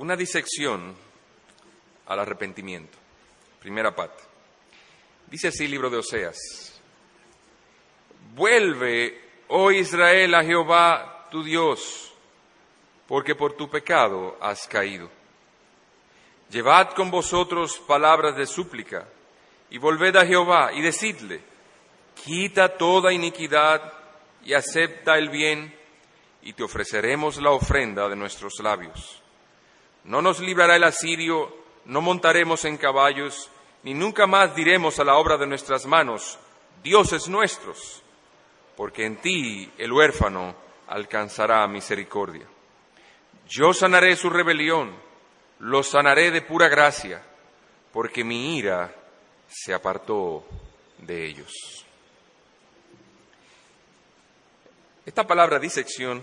una disección al arrepentimiento. Primera parte. Dice así el libro de Oseas. Vuelve, oh Israel, a Jehová tu Dios, porque por tu pecado has caído. Llevad con vosotros palabras de súplica, y volved a Jehová, y decidle, quita toda iniquidad y acepta el bien, y te ofreceremos la ofrenda de nuestros labios. No nos librará el asirio, no montaremos en caballos, ni nunca más diremos a la obra de nuestras manos, dioses nuestros, porque en ti el huérfano alcanzará misericordia. Yo sanaré su rebelión, lo sanaré de pura gracia, porque mi ira se apartó de ellos. Esta palabra disección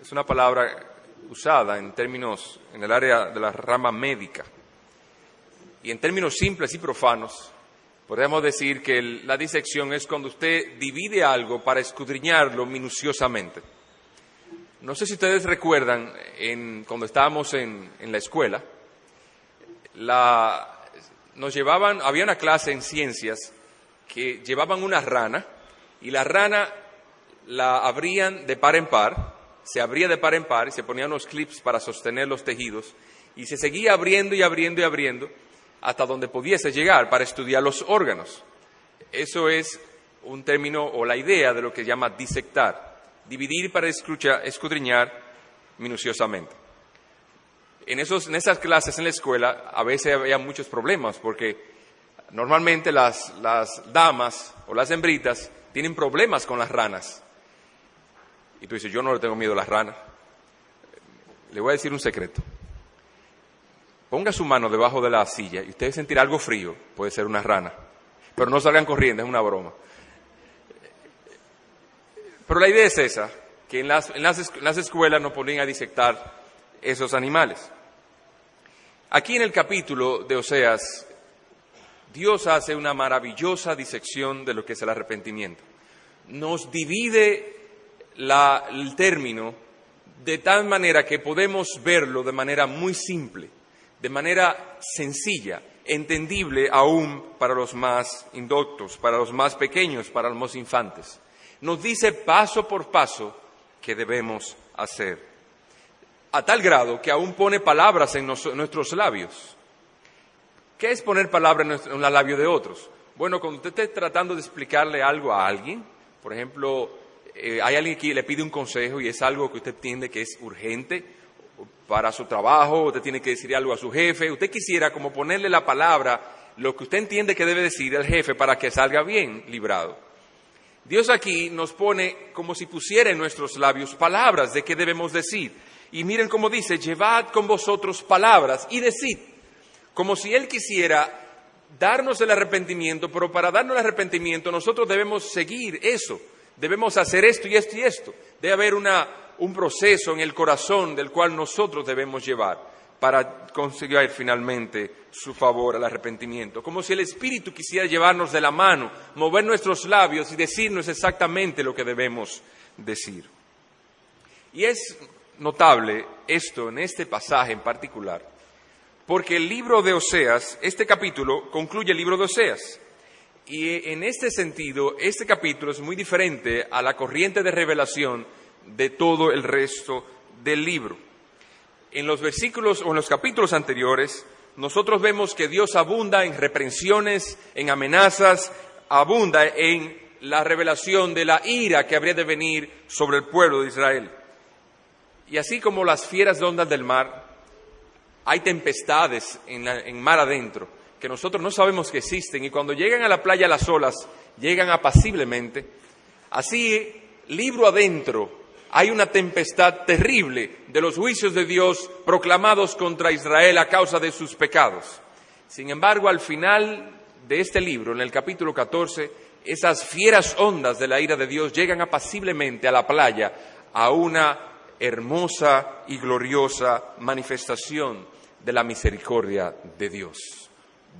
es una palabra usada en términos en el área de la rama médica. Y en términos simples y profanos, podemos decir que la disección es cuando usted divide algo para escudriñarlo minuciosamente. No sé si ustedes recuerdan, cuando estábamos en, la escuela, nos llevaban, había una clase en ciencias que llevaban una rana y la rana la abrían de par en par, se abría de par en par y se ponían unos clips para sostener los tejidos y se seguía abriendo y abriendo y abriendo hasta donde pudiese llegar para estudiar los órganos. Eso es un término o la idea de lo que llama disectar, dividir para escudriñar minuciosamente. En, en esas clases en la escuela a veces había muchos problemas porque normalmente las, las damas o las hembritas tienen problemas con las ranas. Y tú dices, yo no le tengo miedo a las ranas. Le voy a decir un secreto. Ponga su mano debajo de la silla y usted sentir algo frío, puede ser una rana. Pero no salgan corriendo, es una broma. Pero la idea es esa, que en las, escuelas nos ponen a disectar esos animales. Aquí en el capítulo de Oseas, Dios hace una maravillosa disección de lo que es el arrepentimiento. Nos divide el término de tal manera que podemos verlo de manera muy simple de manera sencilla, entendible aún para los más indoctos, para los más pequeños, para los más infantes. Nos dice paso por paso que debemos hacer, a tal grado que aún pone palabras en, nuestros labios. ¿Qué es poner palabras en, el labio de otros? Bueno, cuando usted esté tratando de explicarle algo a alguien, por ejemplo, eh, hay alguien que le pide un consejo y es algo que usted entiende que es urgente, para su trabajo, usted tiene que decir algo a su jefe, usted quisiera como ponerle la palabra, lo que usted entiende que debe decir al jefe para que salga bien librado. Dios aquí nos pone como si pusiera en nuestros labios palabras de qué debemos decir. Y miren cómo dice, llevad con vosotros palabras y decid, como si Él quisiera darnos el arrepentimiento, pero para darnos el arrepentimiento nosotros debemos seguir eso, debemos hacer esto y esto y esto. Debe haber una, un proceso en el corazón del cual nosotros debemos llevar para conseguir finalmente su favor al arrepentimiento. Como si el Espíritu quisiera llevarnos de la mano, mover nuestros labios y decirnos exactamente lo que debemos decir. Y es notable esto en este pasaje en particular, porque el libro de Oseas, este capítulo, concluye el libro de Oseas. Y en este sentido, este capítulo es muy diferente a la corriente de revelación de todo el resto del libro. En los versículos o en los capítulos anteriores, nosotros vemos que Dios abunda en reprensiones, en amenazas, abunda en la revelación de la ira que habría de venir sobre el pueblo de Israel. Y así como las fieras de ondas del mar, hay tempestades en, en mar adentro que nosotros no sabemos que existen y cuando llegan a la playa las olas llegan apaciblemente. Así, libro adentro, hay una tempestad terrible de los juicios de Dios proclamados contra Israel a causa de sus pecados. Sin embargo, al final de este libro, en el capítulo 14, esas fieras ondas de la ira de Dios llegan apaciblemente a la playa a una hermosa y gloriosa manifestación de la misericordia de Dios.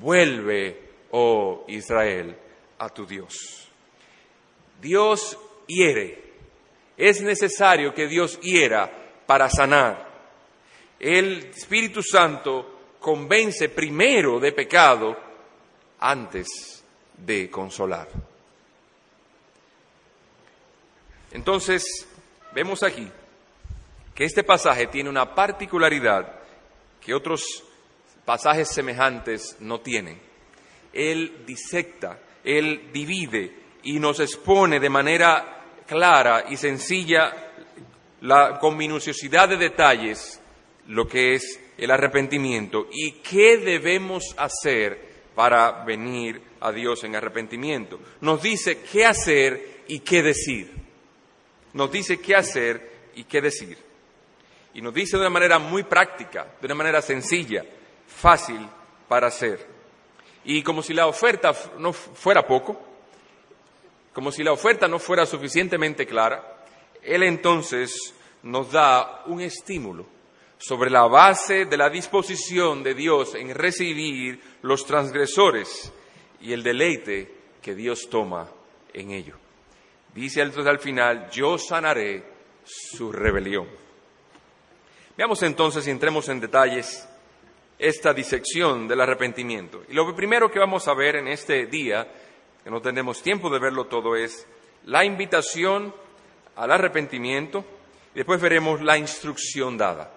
Vuelve, oh Israel, a tu Dios. Dios hiere es necesario que Dios hiera para sanar. El Espíritu Santo convence primero de pecado antes de consolar. Entonces, vemos aquí que este pasaje tiene una particularidad que otros pasajes semejantes no tienen. Él disecta, él divide y nos expone de manera clara y sencilla, con minuciosidad de detalles, lo que es el arrepentimiento y qué debemos hacer para venir a Dios en arrepentimiento. Nos dice qué hacer y qué decir nos dice qué hacer y qué decir. Y nos dice de una manera muy práctica, de una manera sencilla, fácil para hacer. Y como si la oferta no fuera poco, como si la oferta no fuera suficientemente clara, Él entonces nos da un estímulo sobre la base de la disposición de Dios en recibir los transgresores y el deleite que Dios toma en ello. Dice entonces al final, yo sanaré su rebelión. Veamos entonces y entremos en detalles esta disección del arrepentimiento. Y lo primero que vamos a ver en este día, que no tenemos tiempo de verlo todo, es la invitación al arrepentimiento y después veremos la instrucción dada.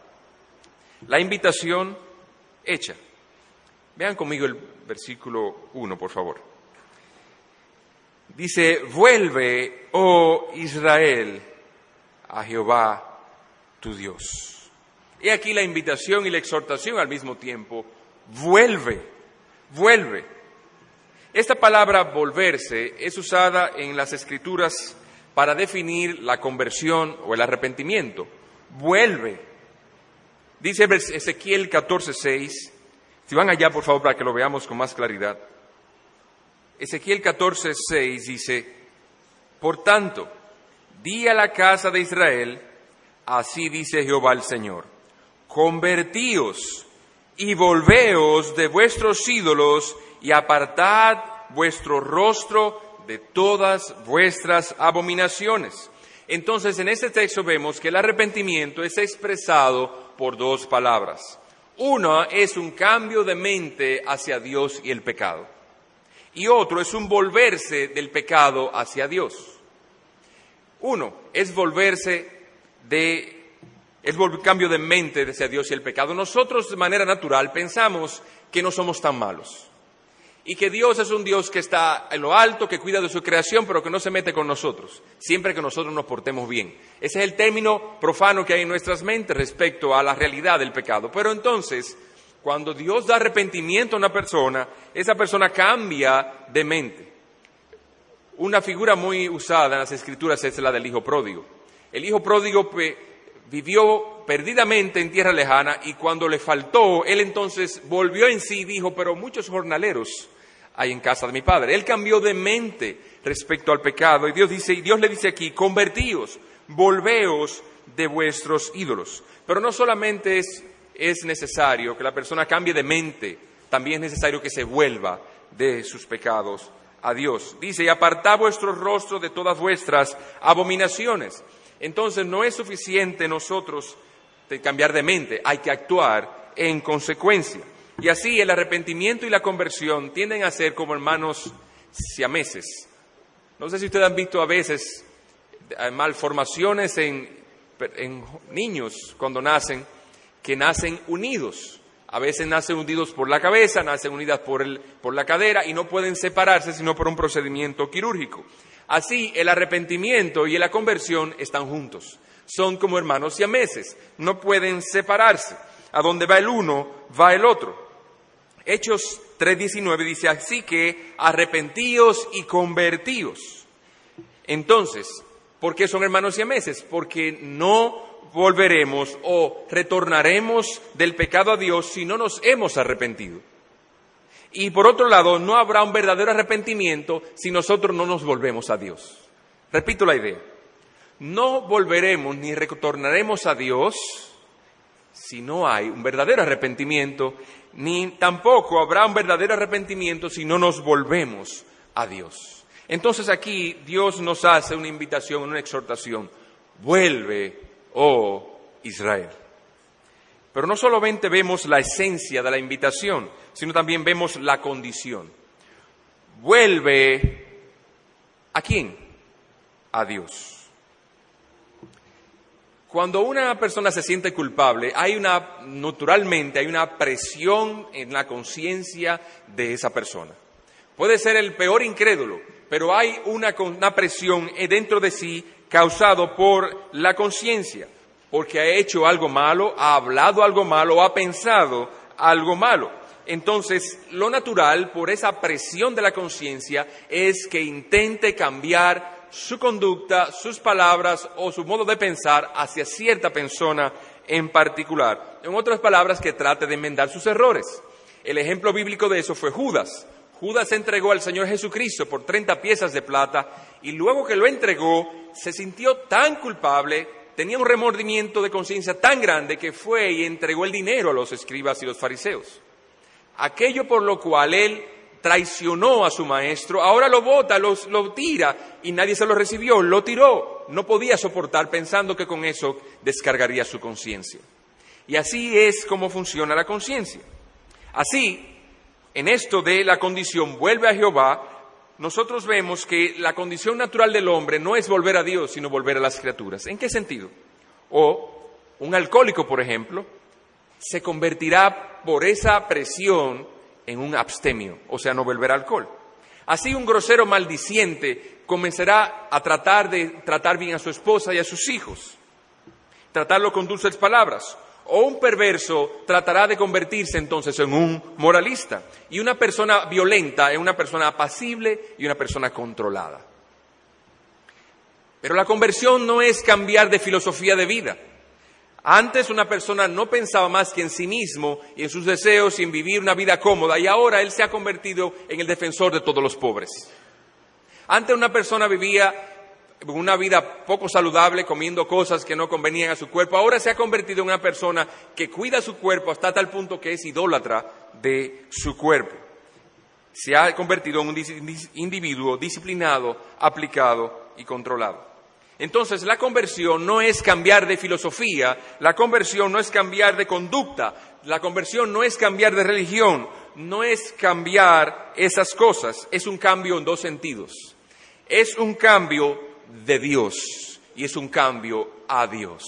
La invitación hecha. Vean conmigo el versículo 1, por favor. Dice, vuelve, oh Israel, a Jehová tu Dios. Y aquí la invitación y la exhortación al mismo tiempo. Vuelve, vuelve. Esta palabra volverse es usada en las escrituras para definir la conversión o el arrepentimiento. Vuelve. Dice Ezequiel 14:6. Si van allá, por favor, para que lo veamos con más claridad. Ezequiel 14, 6 dice, Por tanto, di a la casa de Israel, así dice Jehová el Señor, convertíos y volveos de vuestros ídolos y apartad vuestro rostro de todas vuestras abominaciones. Entonces, en este texto vemos que el arrepentimiento es expresado por dos palabras. Una es un cambio de mente hacia Dios y el pecado y otro es un volverse del pecado hacia Dios. Uno es volverse de es cambio de mente hacia Dios y el pecado. Nosotros de manera natural pensamos que no somos tan malos y que Dios es un Dios que está en lo alto, que cuida de su creación, pero que no se mete con nosotros, siempre que nosotros nos portemos bien. Ese es el término profano que hay en nuestras mentes respecto a la realidad del pecado. Pero entonces, cuando Dios da arrepentimiento a una persona, esa persona cambia de mente. Una figura muy usada en las escrituras es la del hijo pródigo. El hijo pródigo vivió perdidamente en tierra lejana y cuando le faltó, él entonces volvió en sí y dijo, pero muchos jornaleros hay en casa de mi padre. Él cambió de mente respecto al pecado y Dios dice, y Dios le dice aquí, convertíos, volveos de vuestros ídolos. Pero no solamente es es necesario que la persona cambie de mente, también es necesario que se vuelva de sus pecados a Dios. Dice, y apartad vuestro rostro de todas vuestras abominaciones. Entonces no es suficiente nosotros cambiar de mente, hay que actuar en consecuencia. Y así el arrepentimiento y la conversión tienden a ser como hermanos siameses. No sé si ustedes han visto a veces eh, malformaciones en niños cuando nacen, que nacen unidos. A veces nacen unidos por la cabeza, nacen unidas por, por la cadera y no pueden separarse sino por un procedimiento quirúrgico. Así, el arrepentimiento y la conversión están juntos. Son como hermanos siameses, no pueden separarse. A donde va el uno, va el otro. Hechos 3.19 dice así que arrepentíos y convertíos. Entonces, ¿por qué son hermanos siameses? Porque no volveremos o retornaremos del pecado a Dios si no nos hemos arrepentido. Y por otro lado, no habrá un verdadero arrepentimiento si nosotros no nos volvemos a Dios. Repito la idea. No volveremos ni retornaremos a Dios si no hay un verdadero arrepentimiento, ni tampoco habrá un verdadero arrepentimiento si no nos volvemos a Dios. Entonces aquí Dios nos hace una invitación, una exhortación. Vuelve oh Israel. Pero no solamente vemos la esencia de la invitación, sino también vemos la condición. Vuelve a quién? A Dios. Cuando una persona se siente culpable, hay una, naturalmente, hay una presión en la conciencia de esa persona. Puede ser el peor incrédulo, pero hay una, una presión dentro de sí causado por la conciencia porque ha hecho algo malo, ha hablado algo malo, ha pensado algo malo. Entonces, lo natural, por esa presión de la conciencia, es que intente cambiar su conducta, sus palabras o su modo de pensar hacia cierta persona en particular. En otras palabras, que trate de enmendar sus errores. El ejemplo bíblico de eso fue Judas. Judas entregó al Señor Jesucristo por 30 piezas de plata y luego que lo entregó se sintió tan culpable tenía un remordimiento de conciencia tan grande que fue y entregó el dinero a los escribas y los fariseos. Aquello por lo cual él traicionó a su maestro, ahora lo bota, lo, lo tira y nadie se lo recibió, lo tiró. No podía soportar pensando que con eso descargaría su conciencia. Y así es como funciona la conciencia. Así, en esto de la condición vuelve a Jehová, nosotros vemos que la condición natural del hombre no es volver a Dios, sino volver a las criaturas. ¿En qué sentido? O un alcohólico, por ejemplo, se convertirá por esa presión en un abstemio, o sea, no volverá alcohol. Así un grosero maldiciente comenzará a tratar de tratar bien a su esposa y a sus hijos, tratarlo con dulces palabras, o un perverso tratará de convertirse entonces en un moralista. Y una persona violenta en una persona apacible y una persona controlada. Pero la conversión no es cambiar de filosofía de vida. Antes una persona no pensaba más que en sí mismo y en sus deseos y en vivir una vida cómoda y ahora él se ha convertido en el defensor de todos los pobres. Antes una persona vivía una vida poco saludable, comiendo cosas que no convenían a su cuerpo, ahora se ha convertido en una persona que cuida su cuerpo hasta tal punto que es idólatra de su cuerpo. Se ha convertido en un individuo disciplinado, aplicado y controlado. Entonces, la conversión no es cambiar de filosofía, la conversión no es cambiar de conducta, la conversión no es cambiar de religión, no es cambiar esas cosas, es un cambio en dos sentidos. Es un cambio de Dios y es un cambio a Dios.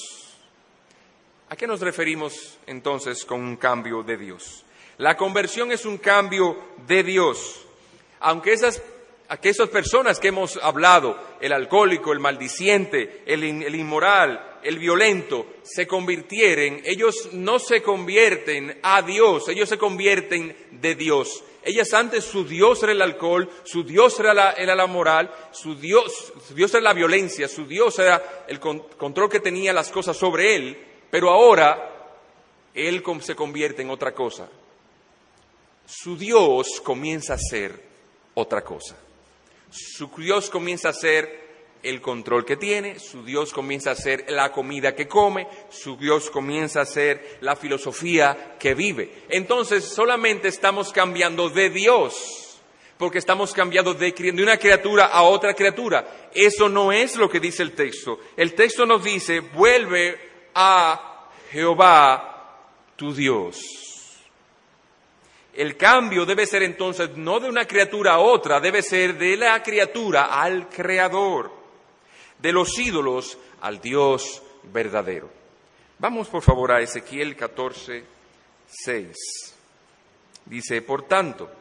¿A qué nos referimos entonces con un cambio de Dios? La conversión es un cambio de Dios. Aunque esas, aquellas personas que hemos hablado, el alcohólico, el maldiciente, el, inmoral, el violento, se convirtieren, ellos no se convierten a Dios, ellos se convierten de Dios. Ellas antes su Dios era el alcohol, su Dios era la, moral, su Dios, su Dios era la violencia, su Dios era el control que tenía las cosas sobre él, pero ahora él se convierte en otra cosa. Su Dios comienza a ser otra cosa. Su Dios comienza a ser el control que tiene, su Dios comienza a ser la comida que come, su Dios comienza a ser la filosofía que vive. Entonces solamente estamos cambiando de Dios, porque estamos cambiando de, una criatura a otra criatura. Eso no es lo que dice el texto. El texto nos dice, vuelve a Jehová tu Dios. El cambio debe ser entonces no de una criatura a otra, debe ser de la criatura al Creador de los ídolos al Dios verdadero. Vamos por favor a Ezequiel 14, 6. Dice, por tanto,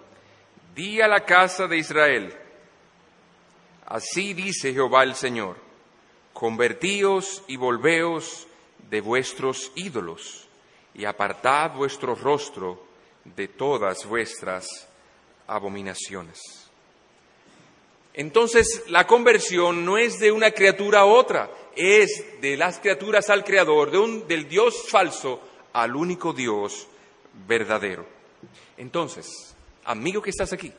di a la casa de Israel, así dice Jehová el Señor, convertíos y volveos de vuestros ídolos y apartad vuestro rostro de todas vuestras abominaciones. Entonces la conversión no es de una criatura a otra, es de las criaturas al Creador, del Dios falso al único Dios verdadero. Entonces, amigo que estás aquí,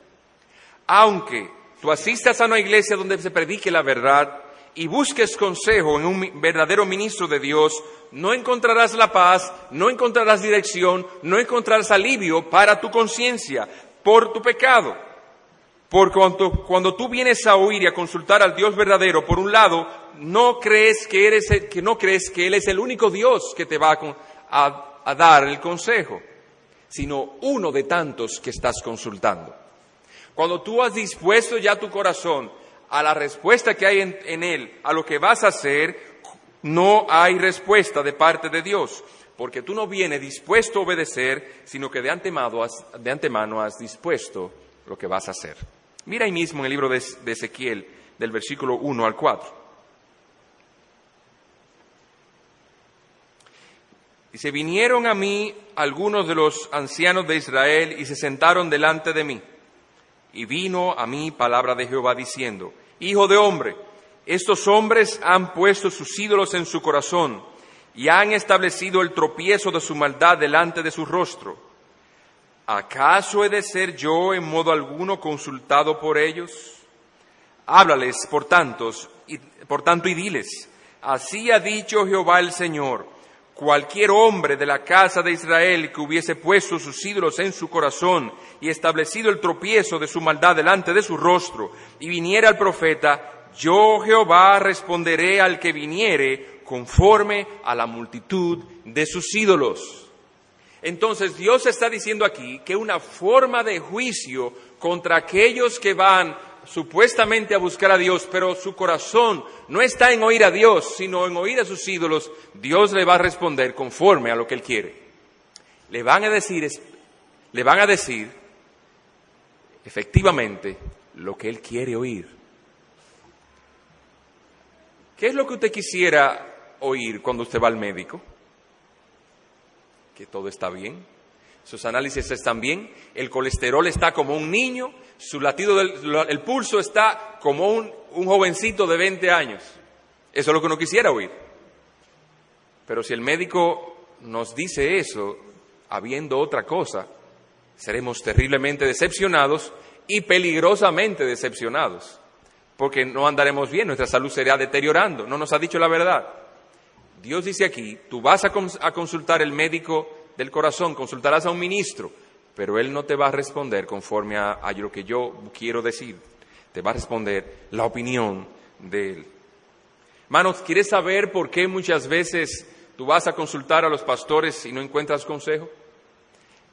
aunque tú asistas a una iglesia donde se predique la verdad y busques consejo en un verdadero ministro de Dios, no encontrarás la paz, no encontrarás dirección, no encontrarás alivio para tu conciencia por tu pecado. Por cuanto cuando tú vienes a oír y a consultar al Dios verdadero, por un lado, no crees que, eres, que no crees que Él es el único Dios que te va a, a dar el consejo, sino uno de tantos que estás consultando. Cuando tú has dispuesto ya tu corazón a la respuesta que hay en, él, a lo que vas a hacer, no hay respuesta de parte de Dios, porque tú no vienes dispuesto a obedecer, sino que de antemano has, has dispuesto lo que vas a hacer. Mira ahí mismo en el libro de, de Ezequiel, del versículo 1 al 4. Dice, vinieron a mí algunos de los ancianos de Israel y se sentaron delante de mí. Y vino a mí palabra de Jehová diciendo, Hijo de hombre, estos hombres han puesto sus ídolos en su corazón y han establecido el tropiezo de su maldad delante de su rostro. ¿Acaso he de ser yo en modo alguno consultado por ellos? Háblales, por tantos, y, por tanto, y diles, así ha dicho Jehová el Señor, cualquier hombre de la casa de Israel que hubiese puesto sus ídolos en su corazón y establecido el tropiezo de su maldad delante de su rostro, y viniera al profeta, yo Jehová responderé al que viniere conforme a la multitud de sus ídolos. Entonces Dios está diciendo aquí que una forma de juicio contra aquellos que van supuestamente a buscar a Dios, pero su corazón no está en oír a Dios, sino en oír a sus ídolos, Dios le va a responder conforme a lo que él quiere. Le van a decir, le van a decir efectivamente lo que él quiere oír. ¿Qué es lo que usted quisiera oír cuando usted va al médico? Que todo está bien, sus análisis están bien, el colesterol está como un niño, su latido del el pulso está como un, jovencito de 20 años. Eso es lo que uno quisiera oír. Pero si el médico nos dice eso, habiendo otra cosa, seremos terriblemente decepcionados y peligrosamente decepcionados, porque no andaremos bien, nuestra salud será deteriorando, no nos ha dicho la verdad. Dios dice aquí, tú vas a, a consultar el médico del corazón, consultarás a un ministro, pero él no te va a responder conforme a, lo que yo quiero decir, te va a responder la opinión de él. Hermanos, ¿quieres saber por qué muchas veces tú vas a consultar a los pastores y no encuentras consejo?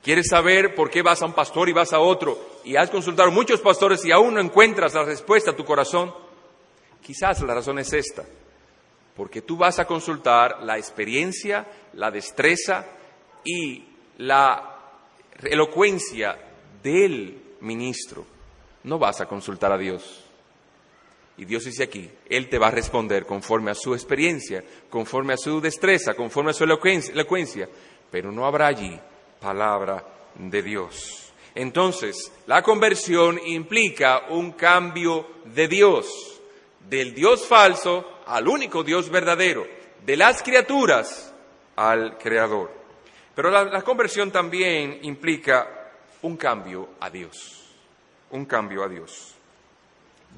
¿Quieres saber por qué vas a un pastor y vas a otro y has consultado a muchos pastores y aún no encuentras la respuesta a tu corazón? Quizás la razón es esta, porque tú vas a consultar la experiencia, la destreza, y la elocuencia del ministro, no vas a consultar a Dios. Y Dios dice aquí, Él te va a responder conforme a su experiencia, conforme a su destreza, conforme a su elocuencia, pero no habrá allí palabra de Dios. Entonces, la conversión implica un cambio de Dios, del Dios falso al único Dios verdadero, de las criaturas al Creador. Pero la, conversión también implica un cambio a Dios, un cambio a Dios.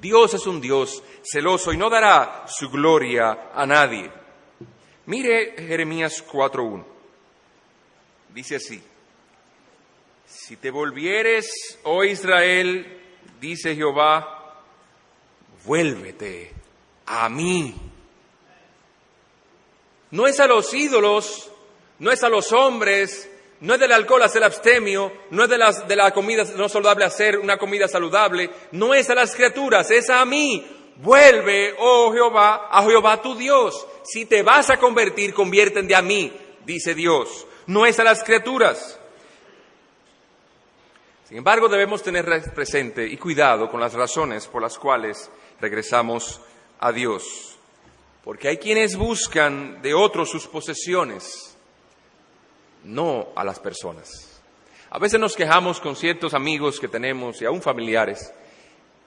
Dios es un Dios celoso y no dará su gloria a nadie. Mire Jeremías 4.1. Dice así, si te volvieres, oh Israel, dice Jehová, vuélvete a mí. No es a los ídolos no es a los hombres, no es del alcohol hacer abstemio, no es de, las, de la comida no saludable hacer una comida saludable, no es a las criaturas, es a mí. Vuelve, oh Jehová, a Jehová tu Dios. Si te vas a convertir, conviértete a mí, dice Dios. No es a las criaturas. Sin embargo, debemos tener presente y cuidado con las razones por las cuales regresamos a Dios. Porque hay quienes buscan de otros sus posesiones no a las personas. A veces nos quejamos con ciertos amigos que tenemos y aún familiares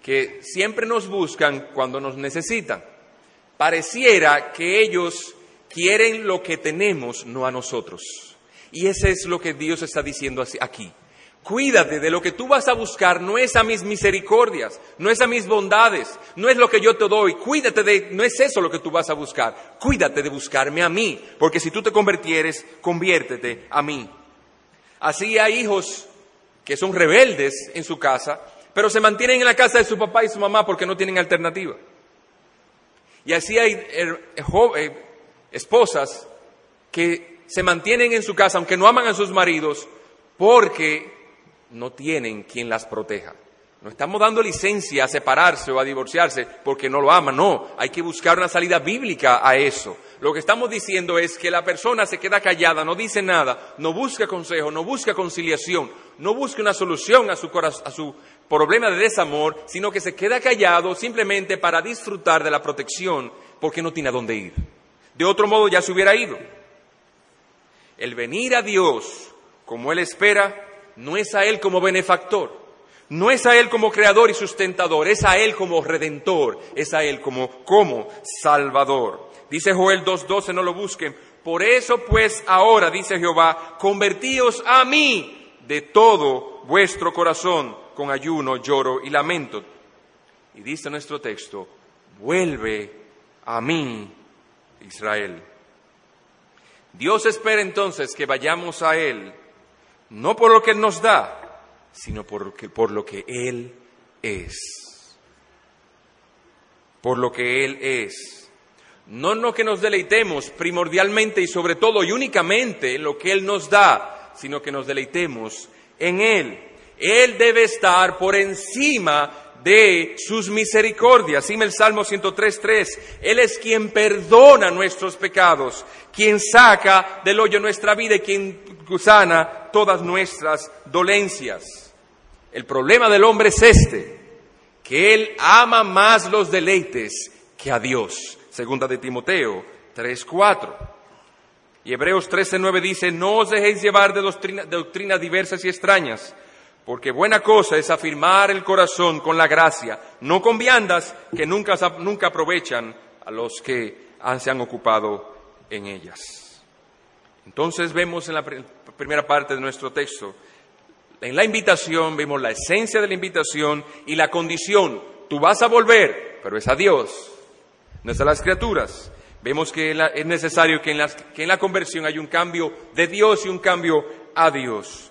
que siempre nos buscan cuando nos necesitan. Pareciera que ellos quieren lo que tenemos, no a nosotros. Y ese es lo que Dios está diciendo aquí. Cuídate de lo que tú vas a buscar, no es a mis misericordias, no es a mis bondades, no es lo que yo te doy. Cuídate de, no es eso lo que tú vas a buscar. Cuídate de buscarme a mí, porque si tú te convirtieres, conviértete a mí. Así hay hijos que son rebeldes en su casa, pero se mantienen en la casa de su papá y su mamá porque no tienen alternativa. Y así hay eh, eh, esposas que se mantienen en su casa, aunque no aman a sus maridos, porque no tienen quien las proteja. No estamos dando licencia a separarse o a divorciarse porque no lo aman, no. Hay que buscar una salida bíblica a eso. Lo que estamos diciendo es que la persona se queda callada, no dice nada, no busca consejo, no busca conciliación, no busca una solución a su, a su problema de desamor, sino que se queda callado simplemente para disfrutar de la protección porque no tiene a dónde ir. De otro modo ya se hubiera ido. El venir a Dios como Él espera no es a Él como benefactor, no es a Él como creador y sustentador, es a Él como redentor, es a Él como, como salvador. Dice Joel 2.12, no lo busquen. Por eso pues ahora, dice Jehová, convertíos a mí de todo vuestro corazón con ayuno, lloro y lamento. Y dice nuestro texto, vuelve a mí, Israel. Dios espera entonces que vayamos a Él, no por lo que nos da, sino por, por lo que Él es. Por lo que Él es. No en lo que nos deleitemos primordialmente y sobre todo y únicamente en lo que Él nos da, sino que nos deleitemos en Él. Él debe estar por encima de sus misericordias. Dime el Salmo 103.3. Él es quien perdona nuestros pecados, quien saca del hoyo nuestra vida y quien sana todas nuestras dolencias. El problema del hombre es este, que él ama más los deleites que a Dios. Segunda de Timoteo 3.4. Y Hebreos 13.9 dice, no os dejéis llevar de doctrinas diversas y extrañas, porque buena cosa es afirmar el corazón con la gracia, no con viandas que nunca, nunca aprovechan a los que se han ocupado en ellas. Entonces vemos en la primera parte de nuestro texto, en la invitación vemos la esencia de la invitación y la condición. Tú vas a volver, pero es a Dios no es a las criaturas. Vemos que es necesario que en, que en la conversión hay un cambio de Dios y un cambio a Dios.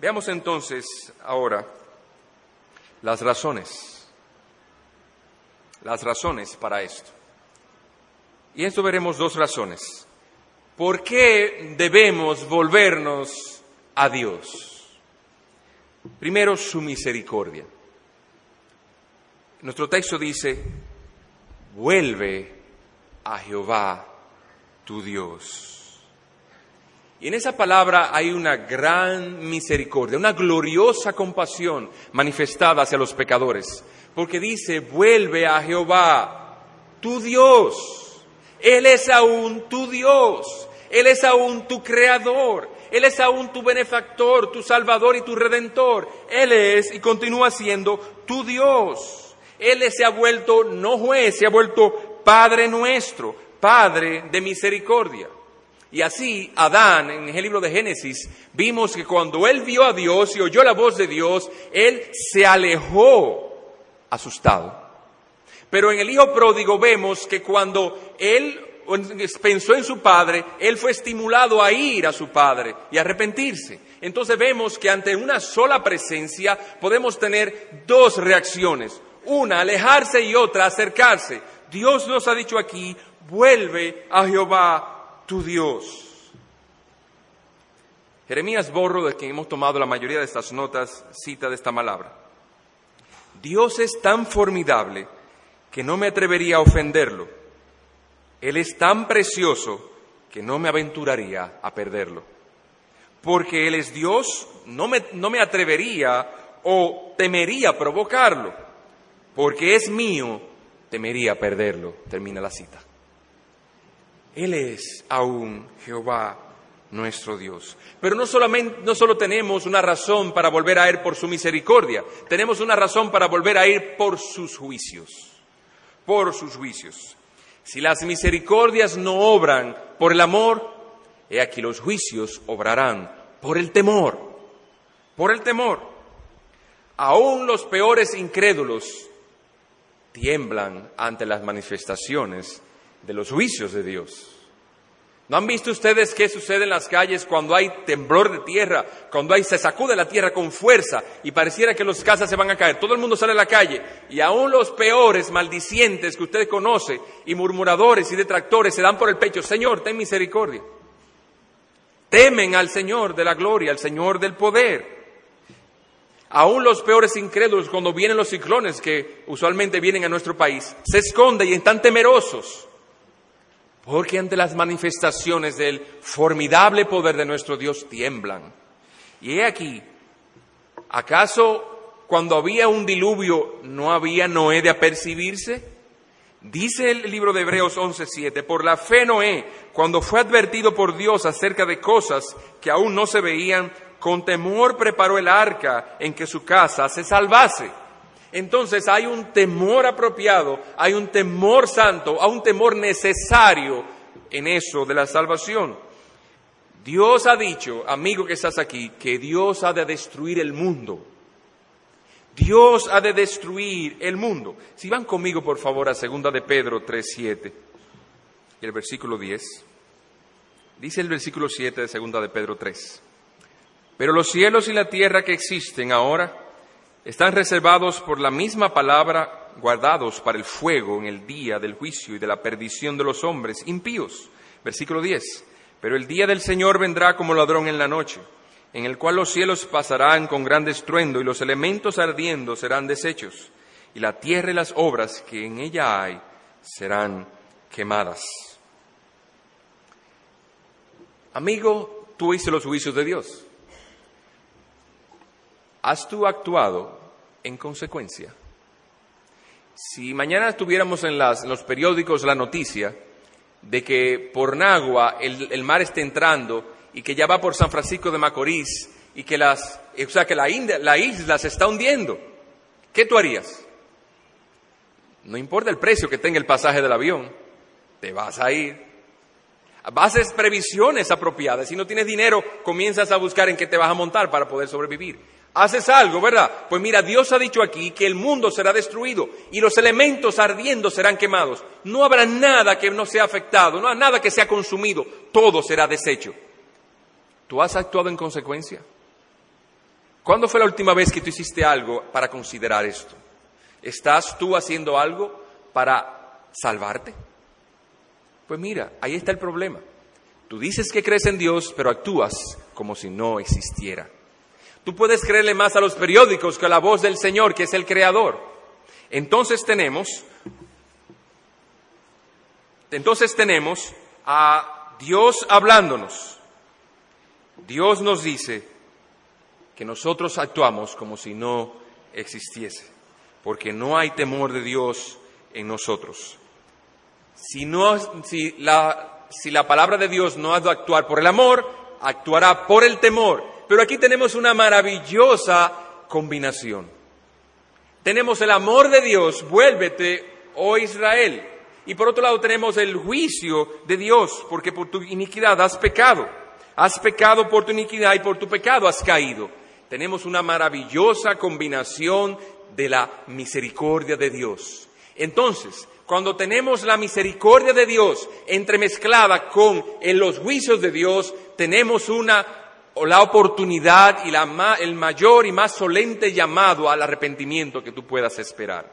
Veamos entonces ahora las razones, las razones para esto. Y esto veremos dos razones. ¿Por qué debemos volvernos a Dios? Primero, su misericordia. Nuestro texto dice, vuelve a Jehová tu Dios. Y en esa palabra hay una gran misericordia, una gloriosa compasión manifestada hacia los pecadores, porque dice, vuelve a Jehová tu Dios. Él es aún tu Dios, Él es aún tu creador, Él es aún tu benefactor, tu salvador y tu redentor. Él es y continúa siendo tu Dios. Él se ha vuelto no juez, se ha vuelto Padre nuestro, Padre de misericordia. Y así Adán, en el libro de Génesis, vimos que cuando él vio a Dios y oyó la voz de Dios, él se alejó asustado. Pero en el hijo pródigo vemos que cuando él pensó en su padre, él fue estimulado a ir a su padre y arrepentirse. Entonces vemos que ante una sola presencia podemos tener dos reacciones una alejarse y otra acercarse. Dios nos ha dicho aquí, vuelve a Jehová tu Dios. Jeremías Borro, de quien hemos tomado la mayoría de estas notas, cita de esta palabra. Dios es tan formidable que no me atrevería a ofenderlo. Él es tan precioso que no me aventuraría a perderlo. Porque Él es Dios, no me, no me atrevería o temería provocarlo porque es mío, temería perderlo. Termina la cita. Él es aún Jehová nuestro Dios. Pero no solamente no solo tenemos una razón para volver a él por su misericordia, tenemos una razón para volver a ir por sus juicios. Por sus juicios. Si las misericordias no obran por el amor, he aquí los juicios obrarán por el temor. Por el temor. Aún los peores incrédulos tiemblan ante las manifestaciones de los juicios de Dios. ¿No han visto ustedes qué sucede en las calles cuando hay temblor de tierra, cuando hay, se sacude la tierra con fuerza y pareciera que las casas se van a caer? Todo el mundo sale a la calle y aún los peores maldicientes que usted conoce y murmuradores y detractores se dan por el pecho, Señor, ten misericordia. temen al Señor de la gloria, al Señor del poder. Aún los peores incrédulos, cuando vienen los ciclones que usualmente vienen a nuestro país, se esconden y están temerosos. Porque ante las manifestaciones del formidable poder de nuestro Dios tiemblan. Y he aquí, ¿acaso cuando había un diluvio no había Noé de apercibirse? Dice el libro de Hebreos 11:7, por la fe Noé, cuando fue advertido por Dios acerca de cosas que aún no se veían, con temor preparó el arca en que su casa se salvase. Entonces hay un temor apropiado, hay un temor santo, hay un temor necesario en eso de la salvación. Dios ha dicho, amigo que estás aquí, que Dios ha de destruir el mundo. Dios ha de destruir el mundo. Si van conmigo, por favor, a segunda de Pedro 3.7 y el versículo 10. Dice el versículo 7 de segunda de Pedro 3. Pero los cielos y la tierra que existen ahora están reservados por la misma palabra, guardados para el fuego en el día del juicio y de la perdición de los hombres impíos. Versículo 10. Pero el día del Señor vendrá como ladrón en la noche en el cual los cielos pasarán con gran estruendo y los elementos ardiendo serán deshechos, y la tierra y las obras que en ella hay serán quemadas. Amigo, tú oíste los juicios de Dios. ¿Has tú actuado en consecuencia? Si mañana tuviéramos en, los periódicos la noticia de que por Nagua el, mar está entrando y que ya va por San Francisco de Macorís y que, las, o sea, que la, la isla se está hundiendo, ¿qué tú harías? No importa el precio que tenga el pasaje del avión, te vas a ir. Haces previsiones apropiadas. Si no tienes dinero, comienzas a buscar en qué te vas a montar para poder sobrevivir. Haces algo, ¿verdad? Pues mira, Dios ha dicho aquí que el mundo será destruido y los elementos ardiendo serán quemados. No habrá nada que no sea afectado, no habrá nada que sea consumido, todo será deshecho. ¿Tú has actuado en consecuencia? ¿Cuándo fue la última vez que tú hiciste algo para considerar esto? ¿Estás tú haciendo algo para salvarte? Pues mira, ahí está el problema. Tú dices que crees en Dios, pero actúas como si no existiera. Tú puedes creerle más a los periódicos que a la voz del Señor, que es el Creador. Entonces tenemos, entonces tenemos a Dios hablándonos. Dios nos dice que nosotros actuamos como si no existiese, porque no hay temor de Dios en nosotros. Si, la, si la palabra de Dios no ha de actuar por el amor, actuará por el temor. Pero aquí tenemos una maravillosa combinación. Tenemos el amor de Dios, vuélvete, oh Israel. Y por otro lado tenemos el juicio de Dios, porque por tu iniquidad has pecado. Has pecado por tu iniquidad y por tu pecado has caído. Tenemos una maravillosa combinación de la misericordia de Dios. Entonces, cuando tenemos la misericordia de Dios entremezclada con los juicios de Dios, tenemos una la oportunidad y la, el mayor y más solente llamado al arrepentimiento que tú puedas esperar.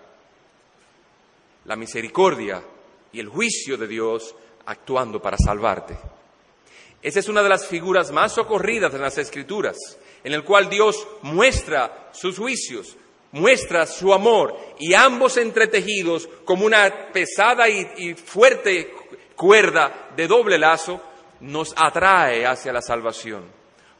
La misericordia y el juicio de Dios actuando para salvarte. Esa es una de las figuras más socorridas en las Escrituras, en el cual Dios muestra sus juicios, muestra su amor, y ambos entretejidos como una pesada y, fuerte cuerda de doble lazo, nos atrae hacia la salvación.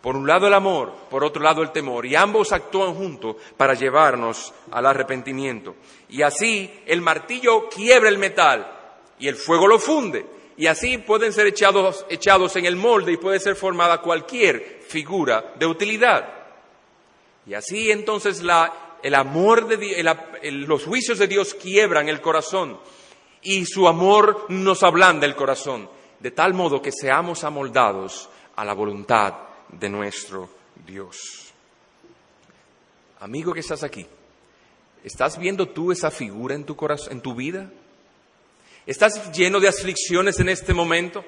Por un lado el amor, por otro lado el temor, y ambos actúan juntos para llevarnos al arrepentimiento. Y así el martillo quiebra el metal y el fuego lo funde, y así pueden ser echados, echados en el molde y puede ser formada cualquier figura de utilidad. Y así entonces el amor de los juicios de Dios quiebran el corazón y su amor nos ablanda el corazón, de tal modo que seamos amoldados a la voluntad de nuestro Dios. Amigo que estás aquí, ¿estás viendo tú esa figura en tu corazón, en tu vida? ¿Estás lleno de aflicciones en este momento?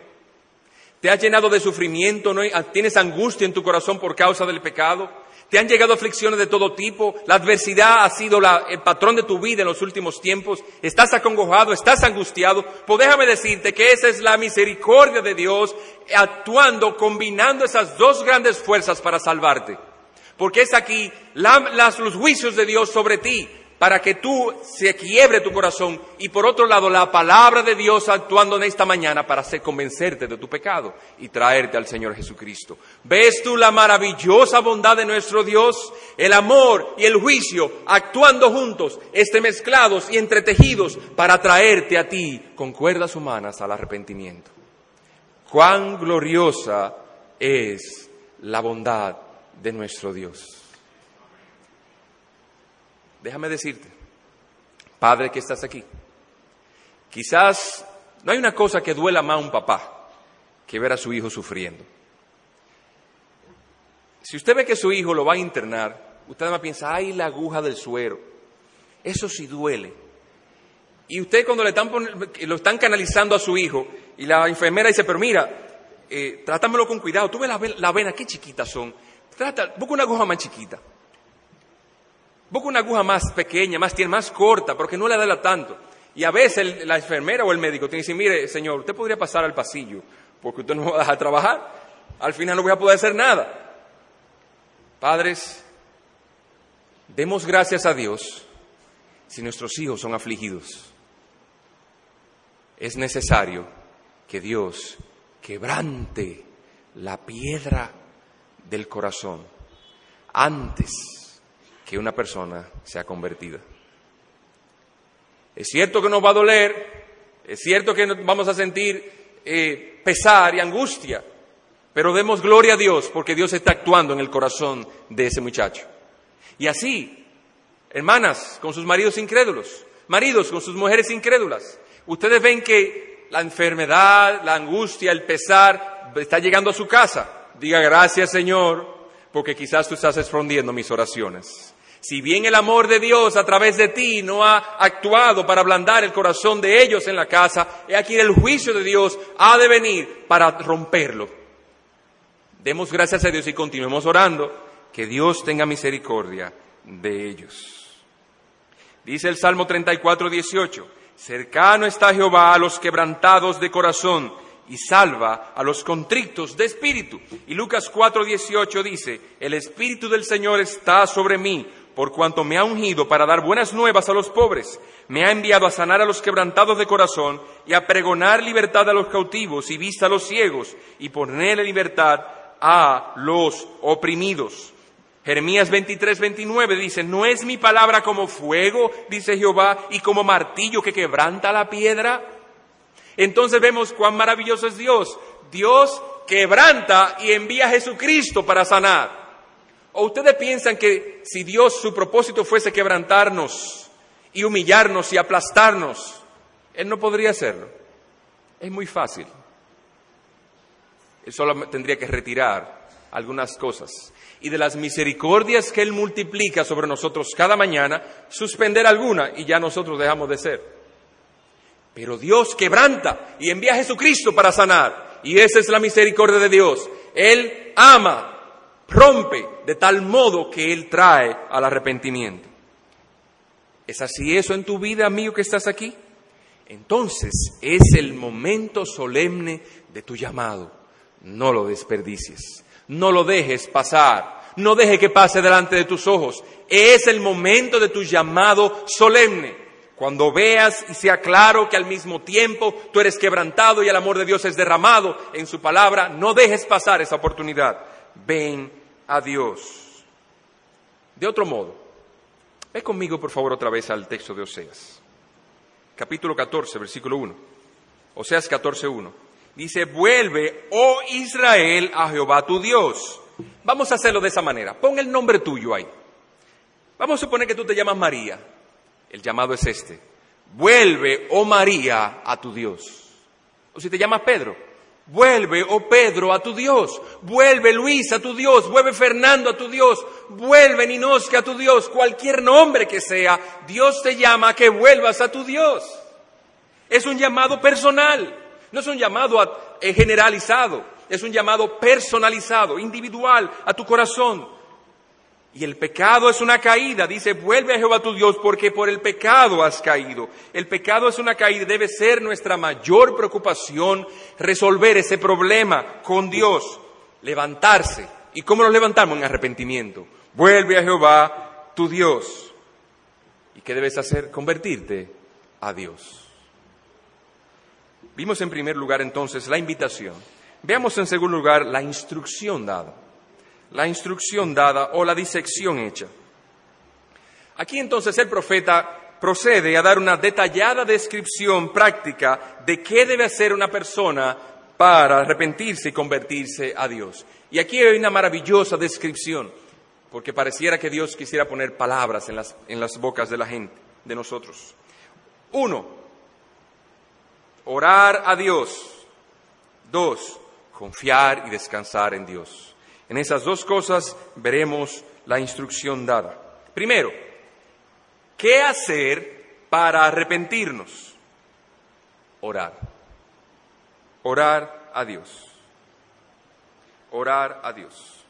¿Te has llenado de sufrimiento? ¿no? ¿Tienes angustia en tu corazón por causa del pecado? Te han llegado aflicciones de todo tipo, la adversidad ha sido el patrón de tu vida en los últimos tiempos, estás acongojado, estás angustiado. Pues déjame decirte que esa es la misericordia de Dios actuando, combinando esas dos grandes fuerzas para salvarte. Porque es aquí los juicios de Dios sobre ti, para que tú se quiebre tu corazón y por otro lado la palabra de Dios actuando en esta mañana para hacer convencerte de tu pecado y traerte al Señor Jesucristo. ¿Ves tú la maravillosa bondad de nuestro Dios? El amor y el juicio actuando juntos, este mezclados y entretejidos para traerte a ti con cuerdas humanas al arrepentimiento. Cuán gloriosa es la bondad de nuestro Dios. Déjame decirte, Padre que estás aquí, quizás no hay una cosa que duela más a un papá que ver a su hijo sufriendo. Si usted ve que su hijo lo va a internar, usted además piensa, ay, la aguja del suero. Eso sí duele. Y usted cuando le están, lo están canalizando a su hijo y la enfermera dice, pero mira, eh, trátamelo con cuidado, tú ves la, la vena, qué chiquitas son. Trata, busca una aguja más chiquita. Busca una aguja más pequeña, más, más corta, porque no le da tanto. Y a veces la enfermera o el médico te dice, mire, señor, usted podría pasar al pasillo, porque usted no va a dejar trabajar. Al final no voy a poder hacer nada. Padres, demos gracias a Dios si nuestros hijos son afligidos. Es necesario que Dios quebrante la piedra del corazón antes que una persona sea convertida. Es cierto que nos va a doler, es cierto que vamos a sentir eh, pesar y angustia, pero demos gloria a Dios porque Dios está actuando en el corazón de ese muchacho. Y así, hermanas con sus maridos incrédulos, maridos con sus mujeres incrédulas, ustedes ven que la enfermedad, la angustia, el pesar está llegando a su casa. Diga gracias Señor, porque quizás tú estás escondiendo mis oraciones. Si bien el amor de Dios a través de ti no ha actuado para ablandar el corazón de ellos en la casa, he aquí el juicio de Dios ha de venir para romperlo. Demos gracias a Dios y continuemos orando, que Dios tenga misericordia de ellos. Dice el Salmo 34, 18, cercano está Jehová a los quebrantados de corazón y salva a los contrictos de espíritu. Y Lucas 4, 18 dice, el Espíritu del Señor está sobre mí por cuanto me ha ungido para dar buenas nuevas a los pobres, me ha enviado a sanar a los quebrantados de corazón y a pregonar libertad a los cautivos y vista a los ciegos y poner libertad a los oprimidos. Jeremías 23, 29 dice, no es mi palabra como fuego, dice Jehová, y como martillo que quebranta la piedra. Entonces vemos cuán maravilloso es Dios. Dios quebranta y envía a Jesucristo para sanar. ¿O ustedes piensan que si Dios su propósito fuese quebrantarnos y humillarnos y aplastarnos, Él no podría hacerlo? Es muy fácil. Él solo tendría que retirar algunas cosas. Y de las misericordias que Él multiplica sobre nosotros cada mañana, suspender alguna y ya nosotros dejamos de ser. Pero Dios quebranta y envía a Jesucristo para sanar. Y esa es la misericordia de Dios. Él ama rompe de tal modo que Él trae al arrepentimiento. ¿Es así eso en tu vida, amigo, que estás aquí? Entonces es el momento solemne de tu llamado. No lo desperdicies, no lo dejes pasar, no deje que pase delante de tus ojos. Es el momento de tu llamado solemne. Cuando veas y sea claro que al mismo tiempo tú eres quebrantado y el amor de Dios es derramado en su palabra, no dejes pasar esa oportunidad. Ven a Dios. De otro modo, ve conmigo por favor otra vez al texto de Oseas, capítulo 14, versículo 1. Oseas 14, 1. Dice, vuelve, oh Israel, a Jehová tu Dios. Vamos a hacerlo de esa manera. Pon el nombre tuyo ahí. Vamos a suponer que tú te llamas María. El llamado es este. Vuelve, oh María, a tu Dios. O si te llamas Pedro, Vuelve, oh Pedro, a tu Dios. Vuelve, Luis, a tu Dios. Vuelve, Fernando, a tu Dios. Vuelve, Ninosca, a tu Dios. Cualquier nombre que sea, Dios te llama a que vuelvas a tu Dios. Es un llamado personal. No es un llamado eh, generalizado. Es un llamado personalizado, individual, a tu corazón. Y el pecado es una caída. Dice, vuelve a Jehová tu Dios porque por el pecado has caído. El pecado es una caída. Debe ser nuestra mayor preocupación resolver ese problema con Dios. Levantarse. ¿Y cómo nos levantamos? En arrepentimiento. Vuelve a Jehová tu Dios. ¿Y qué debes hacer? Convertirte a Dios. Vimos en primer lugar entonces la invitación. Veamos en segundo lugar la instrucción dada la instrucción dada o la disección hecha. Aquí entonces el profeta procede a dar una detallada descripción práctica de qué debe hacer una persona para arrepentirse y convertirse a Dios. Y aquí hay una maravillosa descripción, porque pareciera que Dios quisiera poner palabras en las, en las bocas de la gente, de nosotros. Uno, orar a Dios. Dos, confiar y descansar en Dios. En esas dos cosas veremos la instrucción dada. Primero, ¿qué hacer para arrepentirnos? Orar. Orar a Dios. Orar a Dios.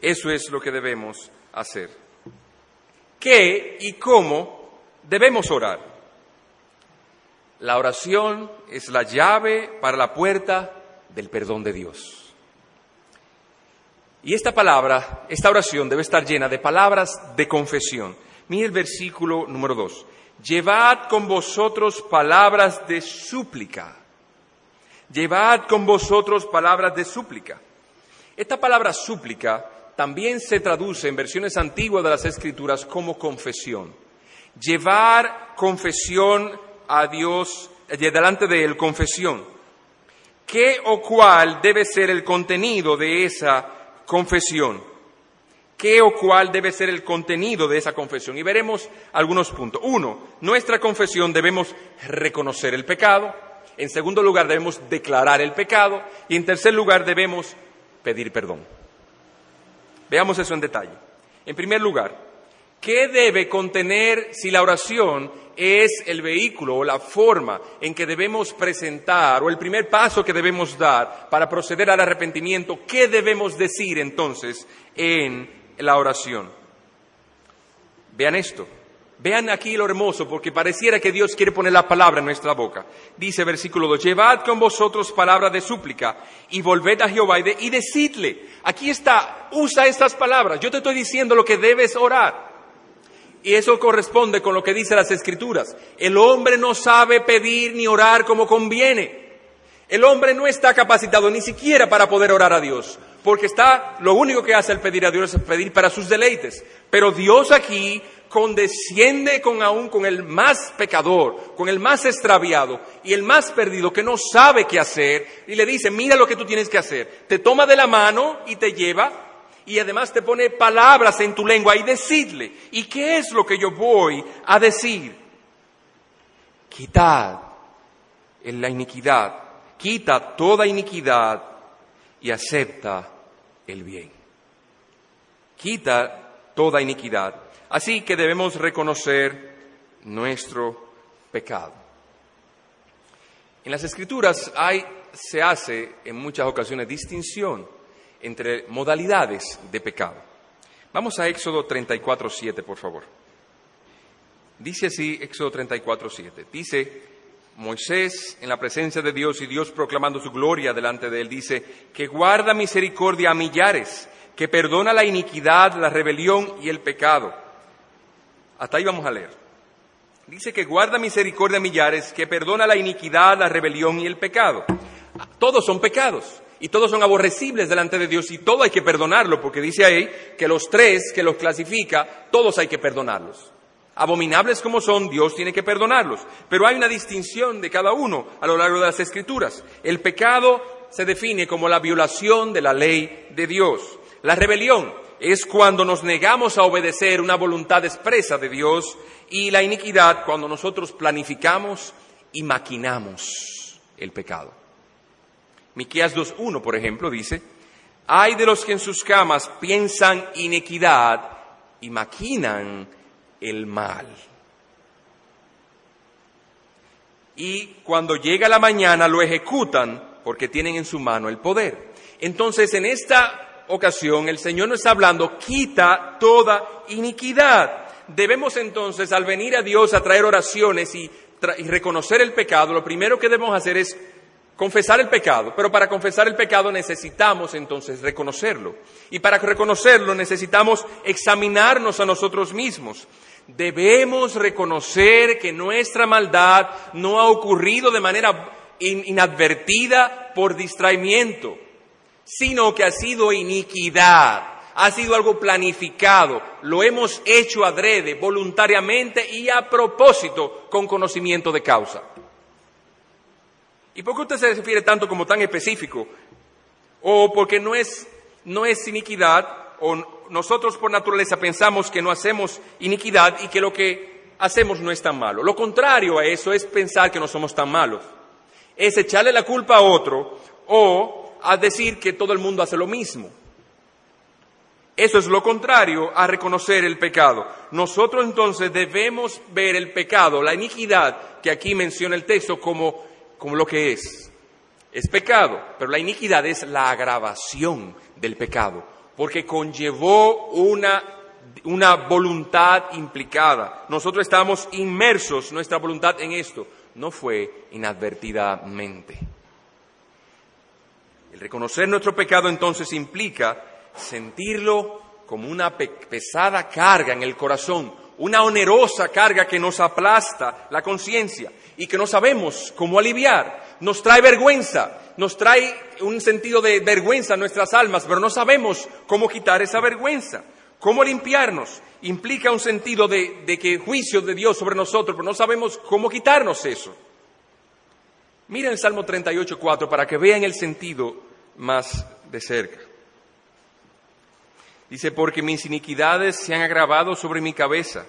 Eso es lo que debemos hacer. ¿Qué y cómo debemos orar? La oración es la llave para la puerta del perdón de Dios. Y esta palabra, esta oración debe estar llena de palabras de confesión. Mire el versículo número dos. Llevad con vosotros palabras de súplica. Llevad con vosotros palabras de súplica. Esta palabra súplica también se traduce en versiones antiguas de las Escrituras como confesión. Llevar confesión a Dios, eh, delante de Él, confesión. ¿Qué o cuál debe ser el contenido de esa confesión. ¿Qué o cuál debe ser el contenido de esa confesión? Y veremos algunos puntos. Uno, nuestra confesión debemos reconocer el pecado. En segundo lugar, debemos declarar el pecado. Y en tercer lugar, debemos pedir perdón. Veamos eso en detalle. En primer lugar, ¿qué debe contener si la oración es el vehículo o la forma en que debemos presentar o el primer paso que debemos dar para proceder al arrepentimiento, ¿qué debemos decir entonces en la oración? Vean esto. Vean aquí lo hermoso, porque pareciera que Dios quiere poner la palabra en nuestra boca. Dice versículo 2, llevad con vosotros palabra de súplica y volved a Jehová y, y decidle. Aquí está, usa estas palabras. Yo te estoy diciendo lo que debes orar. Y eso corresponde con lo que dice las Escrituras. El hombre no sabe pedir ni orar como conviene. El hombre no está capacitado ni siquiera para poder orar a Dios, porque está, lo único que hace al pedir a Dios es pedir para sus deleites. Pero Dios aquí condesciende con aún con el más pecador, con el más extraviado y el más perdido que no sabe qué hacer y le dice, mira lo que tú tienes que hacer. Te toma de la mano y te lleva y además te pone palabras en tu lengua y decidle, ¿y qué es lo que yo voy a decir? Quitad en la iniquidad, quita toda iniquidad y acepta el bien. Quita toda iniquidad. Así que debemos reconocer nuestro pecado. En las escrituras hay, se hace en muchas ocasiones distinción entre modalidades de pecado. Vamos a Éxodo 34, 7, por favor. Dice así Éxodo 34, 7. Dice Moisés en la presencia de Dios y Dios proclamando su gloria delante de él, dice que guarda misericordia a millares, que perdona la iniquidad, la rebelión y el pecado. Hasta ahí vamos a leer. Dice que guarda misericordia a millares, que perdona la iniquidad, la rebelión y el pecado. Todos son pecados y todos son aborrecibles delante de Dios y todo hay que perdonarlo, porque dice ahí que los tres que los clasifica, todos hay que perdonarlos. Abominables como son, Dios tiene que perdonarlos. Pero hay una distinción de cada uno a lo largo de las Escrituras. El pecado se define como la violación de la ley de Dios. La rebelión es cuando nos negamos a obedecer una voluntad expresa de Dios y la iniquidad cuando nosotros planificamos y maquinamos el pecado. Miqueas 2.1, por ejemplo, dice, hay de los que en sus camas piensan inequidad y maquinan el mal. Y cuando llega la mañana lo ejecutan porque tienen en su mano el poder. Entonces, en esta ocasión el Señor nos está hablando, quita toda iniquidad. Debemos entonces, al venir a Dios a traer oraciones y, y reconocer el pecado, lo primero que debemos hacer es confesar el pecado, pero para confesar el pecado necesitamos entonces reconocerlo. Y para reconocerlo necesitamos examinarnos a nosotros mismos. Debemos reconocer que nuestra maldad no ha ocurrido de manera inadvertida por distraimiento, sino que ha sido iniquidad, ha sido algo planificado, lo hemos hecho adrede, voluntariamente y a propósito, con conocimiento de causa. ¿Y por qué usted se refiere tanto como tan específico? O porque no es, no es iniquidad, o nosotros por naturaleza pensamos que no hacemos iniquidad y que lo que hacemos no es tan malo. Lo contrario a eso es pensar que no somos tan malos. Es echarle la culpa a otro o a decir que todo el mundo hace lo mismo. Eso es lo contrario a reconocer el pecado. Nosotros entonces debemos ver el pecado, la iniquidad que aquí menciona el texto como como lo que es. Es pecado, pero la iniquidad es la agravación del pecado, porque conllevó una, una voluntad implicada. Nosotros estamos inmersos, nuestra voluntad en esto, no fue inadvertidamente. El reconocer nuestro pecado entonces implica sentirlo como una pesada carga en el corazón, una onerosa carga que nos aplasta la conciencia y que no sabemos cómo aliviar. Nos trae vergüenza, nos trae un sentido de vergüenza a nuestras almas, pero no sabemos cómo quitar esa vergüenza. ¿Cómo limpiarnos? Implica un sentido de, de que juicio de Dios sobre nosotros, pero no sabemos cómo quitarnos eso. Miren el Salmo 38.4 para que vean el sentido más de cerca. Dice, porque mis iniquidades se han agravado sobre mi cabeza,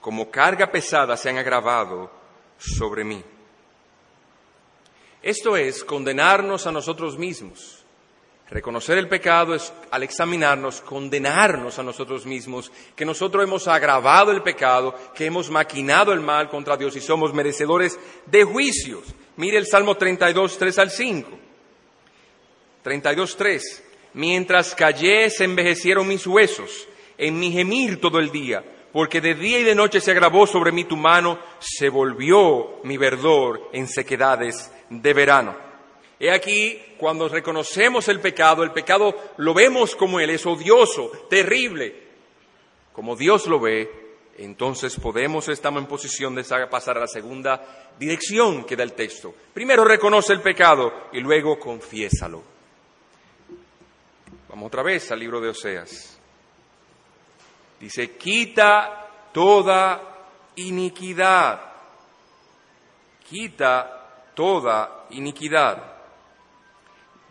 como carga pesada se han agravado sobre mí. Esto es condenarnos a nosotros mismos. Reconocer el pecado es, al examinarnos, condenarnos a nosotros mismos, que nosotros hemos agravado el pecado, que hemos maquinado el mal contra Dios y somos merecedores de juicios. Mire el Salmo 32, 3 al 5. 32, 3. Mientras callé se envejecieron mis huesos, en mi gemir todo el día porque de día y de noche se agravó sobre mí tu mano, se volvió mi verdor en sequedades de verano. He aquí, cuando reconocemos el pecado, el pecado lo vemos como Él, es odioso, terrible. Como Dios lo ve, entonces podemos, estamos en posición de pasar a la segunda dirección que da el texto. Primero reconoce el pecado y luego confiésalo. Vamos otra vez al libro de Oseas. Dice, quita toda iniquidad. Quita toda iniquidad.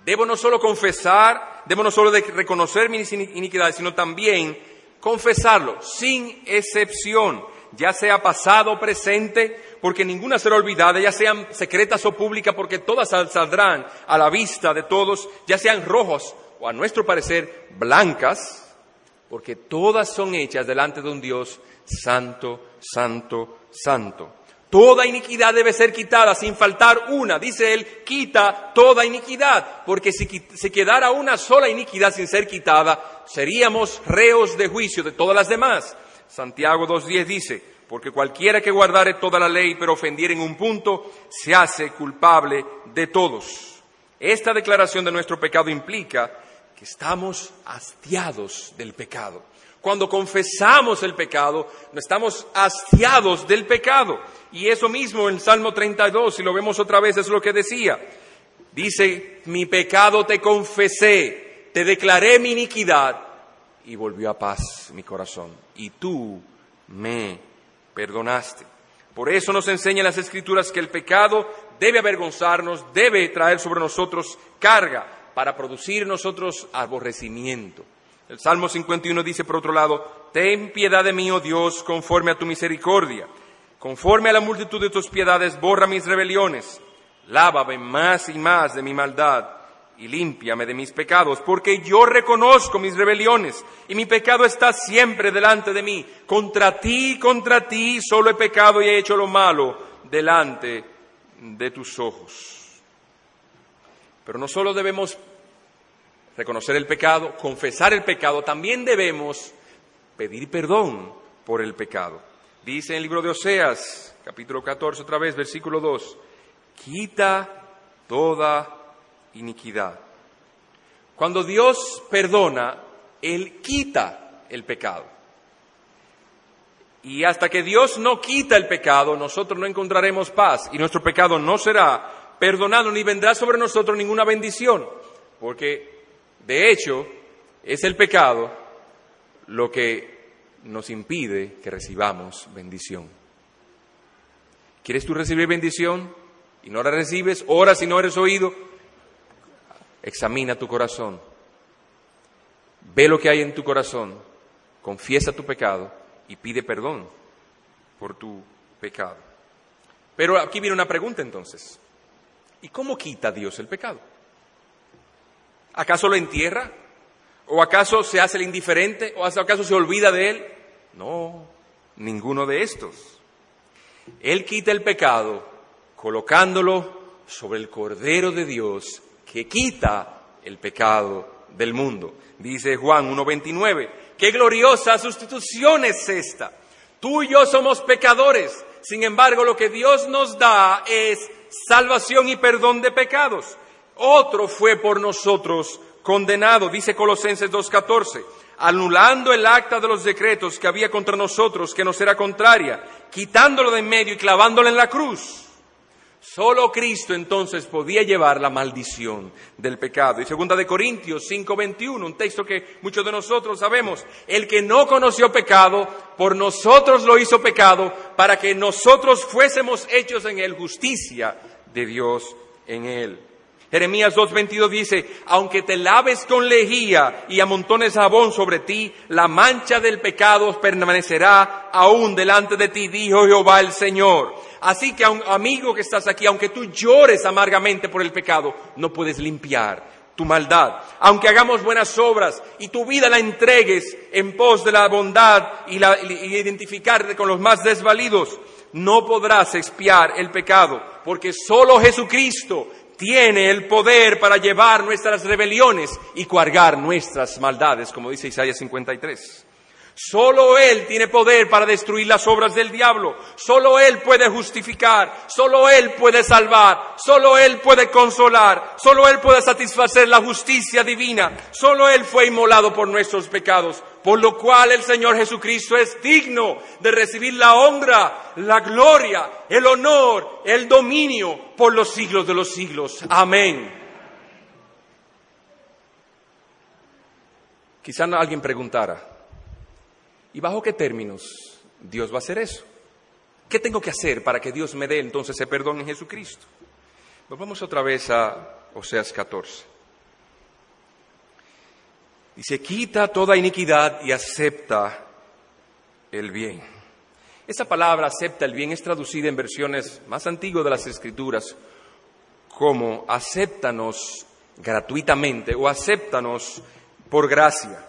Debo no solo confesar, debo no solo reconocer mis iniquidades, sino también confesarlo, sin excepción, ya sea pasado o presente, porque ninguna será olvidada, ya sean secretas o públicas, porque todas saldrán a la vista de todos, ya sean rojos o a nuestro parecer blancas, porque todas son hechas delante de un Dios santo, santo, santo. Toda iniquidad debe ser quitada sin faltar una. Dice él, quita toda iniquidad, porque si se quedara una sola iniquidad sin ser quitada, seríamos reos de juicio de todas las demás. Santiago 2.10 dice, porque cualquiera que guardare toda la ley pero ofendiera en un punto, se hace culpable de todos. Esta declaración de nuestro pecado implica que estamos hastiados del pecado. Cuando confesamos el pecado, estamos hastiados del pecado. Y eso mismo en Salmo 32, si lo vemos otra vez, es lo que decía. Dice, mi pecado te confesé, te declaré mi iniquidad y volvió a paz mi corazón. Y tú me perdonaste. Por eso nos enseñan las escrituras que el pecado debe avergonzarnos, debe traer sobre nosotros carga para producir nosotros aborrecimiento. El Salmo 51 dice, por otro lado, Ten piedad de mí, oh Dios, conforme a tu misericordia. Conforme a la multitud de tus piedades, borra mis rebeliones. Lávame más y más de mi maldad y límpiame de mis pecados, porque yo reconozco mis rebeliones y mi pecado está siempre delante de mí. Contra ti, contra ti solo he pecado y he hecho lo malo delante de tus ojos. Pero no solo debemos reconocer el pecado, confesar el pecado, también debemos pedir perdón por el pecado. Dice en el libro de Oseas, capítulo 14, otra vez, versículo 2, quita toda iniquidad. Cuando Dios perdona, Él quita el pecado. Y hasta que Dios no quita el pecado, nosotros no encontraremos paz y nuestro pecado no será perdonado ni vendrá sobre nosotros ninguna bendición. Porque, de hecho, es el pecado lo que nos impide que recibamos bendición. ¿Quieres tú recibir bendición y no la recibes? Ora si no eres oído. Examina tu corazón. Ve lo que hay en tu corazón. Confiesa tu pecado y pide perdón por tu pecado. Pero aquí viene una pregunta entonces. ¿Y cómo quita Dios el pecado? ¿Acaso lo entierra? ¿O acaso se hace el indiferente? ¿O acaso se olvida de él? No, ninguno de estos. Él quita el pecado colocándolo sobre el Cordero de Dios que quita el pecado del mundo. Dice Juan 1.29, qué gloriosa sustitución es esta. Tú y yo somos pecadores, sin embargo lo que Dios nos da es salvación y perdón de pecados. Otro fue por nosotros condenado, dice Colosenses 2.14, anulando el acta de los decretos que había contra nosotros, que nos era contraria, quitándolo de en medio y clavándolo en la cruz. Solo Cristo entonces podía llevar la maldición del pecado. Y segunda de Corintios 5:21, un texto que muchos de nosotros sabemos, el que no conoció pecado, por nosotros lo hizo pecado, para que nosotros fuésemos hechos en él justicia de Dios en él. Jeremías 2.22 dice, aunque te laves con lejía y amontones jabón sobre ti, la mancha del pecado permanecerá aún delante de ti, dijo Jehová el Señor. Así que, amigo que estás aquí, aunque tú llores amargamente por el pecado, no puedes limpiar tu maldad. Aunque hagamos buenas obras y tu vida la entregues en pos de la bondad y, identificarte con los más desvalidos, no podrás expiar el pecado, porque solo Jesucristo tiene el poder para llevar nuestras rebeliones y cargar nuestras maldades, como dice Isaías 53. Solo Él tiene poder para destruir las obras del diablo. Solo Él puede justificar. Solo Él puede salvar. Solo Él puede consolar. Solo Él puede satisfacer la justicia divina. Solo Él fue inmolado por nuestros pecados. Por lo cual el Señor Jesucristo es digno de recibir la honra, la gloria, el honor, el dominio por los siglos de los siglos. Amén. Quizá alguien preguntara, ¿Y bajo qué términos Dios va a hacer eso? ¿Qué tengo que hacer para que Dios me dé entonces ese perdón en Jesucristo? Volvamos otra vez a Oseas 14. Dice, quita toda iniquidad y acepta el bien. Esa palabra acepta el bien es traducida en versiones más antiguas de las Escrituras como acéptanos gratuitamente o acéptanos por gracia.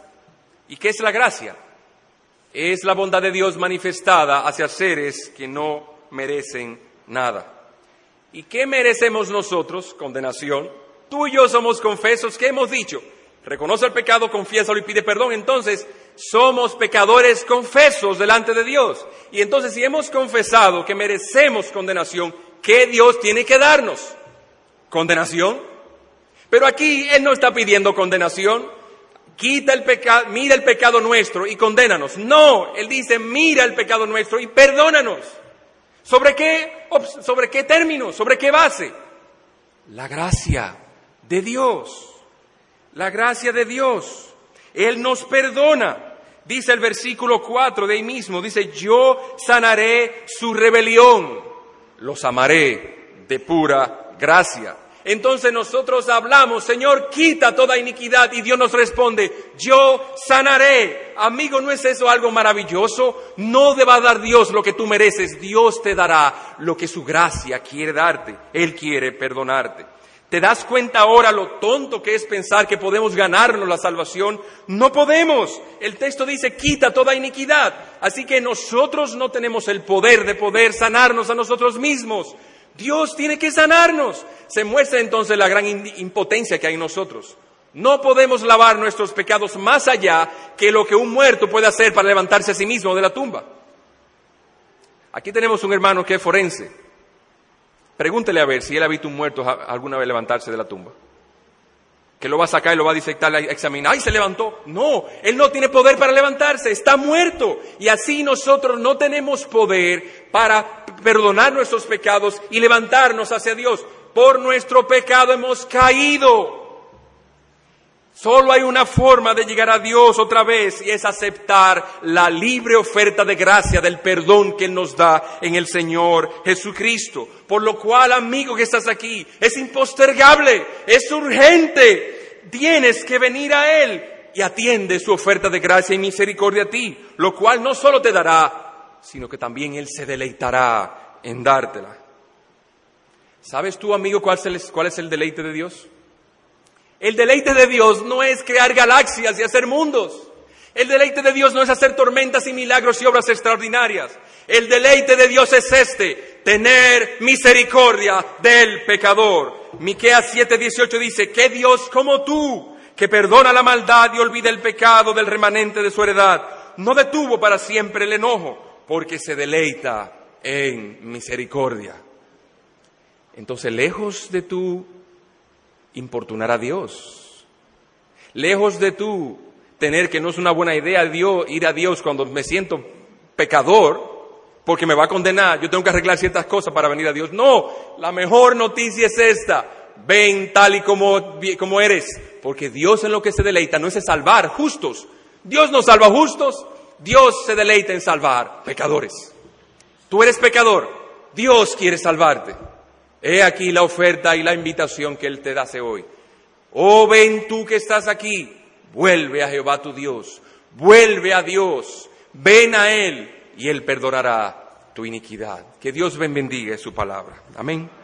¿Y qué es la gracia? Es la bondad de Dios manifestada hacia seres que no merecen nada. ¿Y qué merecemos nosotros? Condenación. Tú y yo somos confesos. ¿Qué hemos dicho? Reconoce el pecado, confiésalo y pide perdón. Entonces, somos pecadores confesos delante de Dios. Y entonces, si hemos confesado que merecemos condenación, ¿qué Dios tiene que darnos? Condenación. Pero aquí Él no está pidiendo condenación quita el pecado, mira el pecado nuestro y condénanos. No, Él dice, mira el pecado nuestro y perdónanos. ¿Sobre qué, sobre qué término? ¿Sobre qué base? La gracia de Dios. La gracia de Dios. Él nos perdona. Dice el versículo 4 de ahí mismo, dice, yo sanaré su rebelión, los amaré de pura gracia. Entonces nosotros hablamos, Señor, quita toda iniquidad y Dios nos responde, yo sanaré. Amigo, ¿no es eso algo maravilloso? No te va a dar Dios lo que tú mereces, Dios te dará lo que su gracia quiere darte. Él quiere perdonarte. ¿Te das cuenta ahora lo tonto que es pensar que podemos ganarnos la salvación? No podemos. El texto dice, quita toda iniquidad. Así que nosotros no tenemos el poder de poder sanarnos a nosotros mismos. Dios tiene que sanarnos. Se muestra entonces la gran impotencia que hay en nosotros. No podemos lavar nuestros pecados más allá que lo que un muerto puede hacer para levantarse a sí mismo de la tumba. Aquí tenemos un hermano que es forense. Pregúntele a ver si él ha visto un muerto alguna vez levantarse de la tumba. Que lo va a sacar y lo va a disectar, a examinar. ¡Ay, se levantó! No, él no tiene poder para levantarse, está muerto. Y así nosotros no tenemos poder para perdonar nuestros pecados y levantarnos hacia Dios. Por nuestro pecado hemos caído. Solo hay una forma de llegar a Dios otra vez y es aceptar la libre oferta de gracia del perdón que Él nos da en el Señor Jesucristo. Por lo cual, amigo que estás aquí, es impostergable, es urgente. Tienes que venir a Él y atiende su oferta de gracia y misericordia a ti, lo cual no solo te dará, sino que también Él se deleitará en dártela. ¿Sabes tú, amigo, cuál es cuál es el deleite de Dios? El deleite de Dios no es crear galaxias y hacer mundos. El deleite de Dios no es hacer tormentas y milagros y obras extraordinarias. El deleite de Dios es este, tener misericordia del pecador. Miqueas 7:18 dice, "Que Dios como tú, que perdona la maldad y olvida el pecado del remanente de su heredad, no detuvo para siempre el enojo, porque se deleita en misericordia." Entonces, lejos de tú importunar a Dios. Lejos de tú tener que no es una buena idea Dios, ir a Dios cuando me siento pecador, porque me va a condenar, yo tengo que arreglar ciertas cosas para venir a Dios. No, la mejor noticia es esta, ven tal y como, como eres, porque Dios en lo que se deleita no es salvar justos, Dios no salva justos, Dios se deleita en salvar pecadores. Tú eres pecador, Dios quiere salvarte. He aquí la oferta y la invitación que Él te hace hoy. Oh, ven tú que estás aquí, vuelve a Jehová tu Dios, vuelve a Dios, ven a Él y Él perdonará tu iniquidad. Que Dios bendiga su palabra. Amén.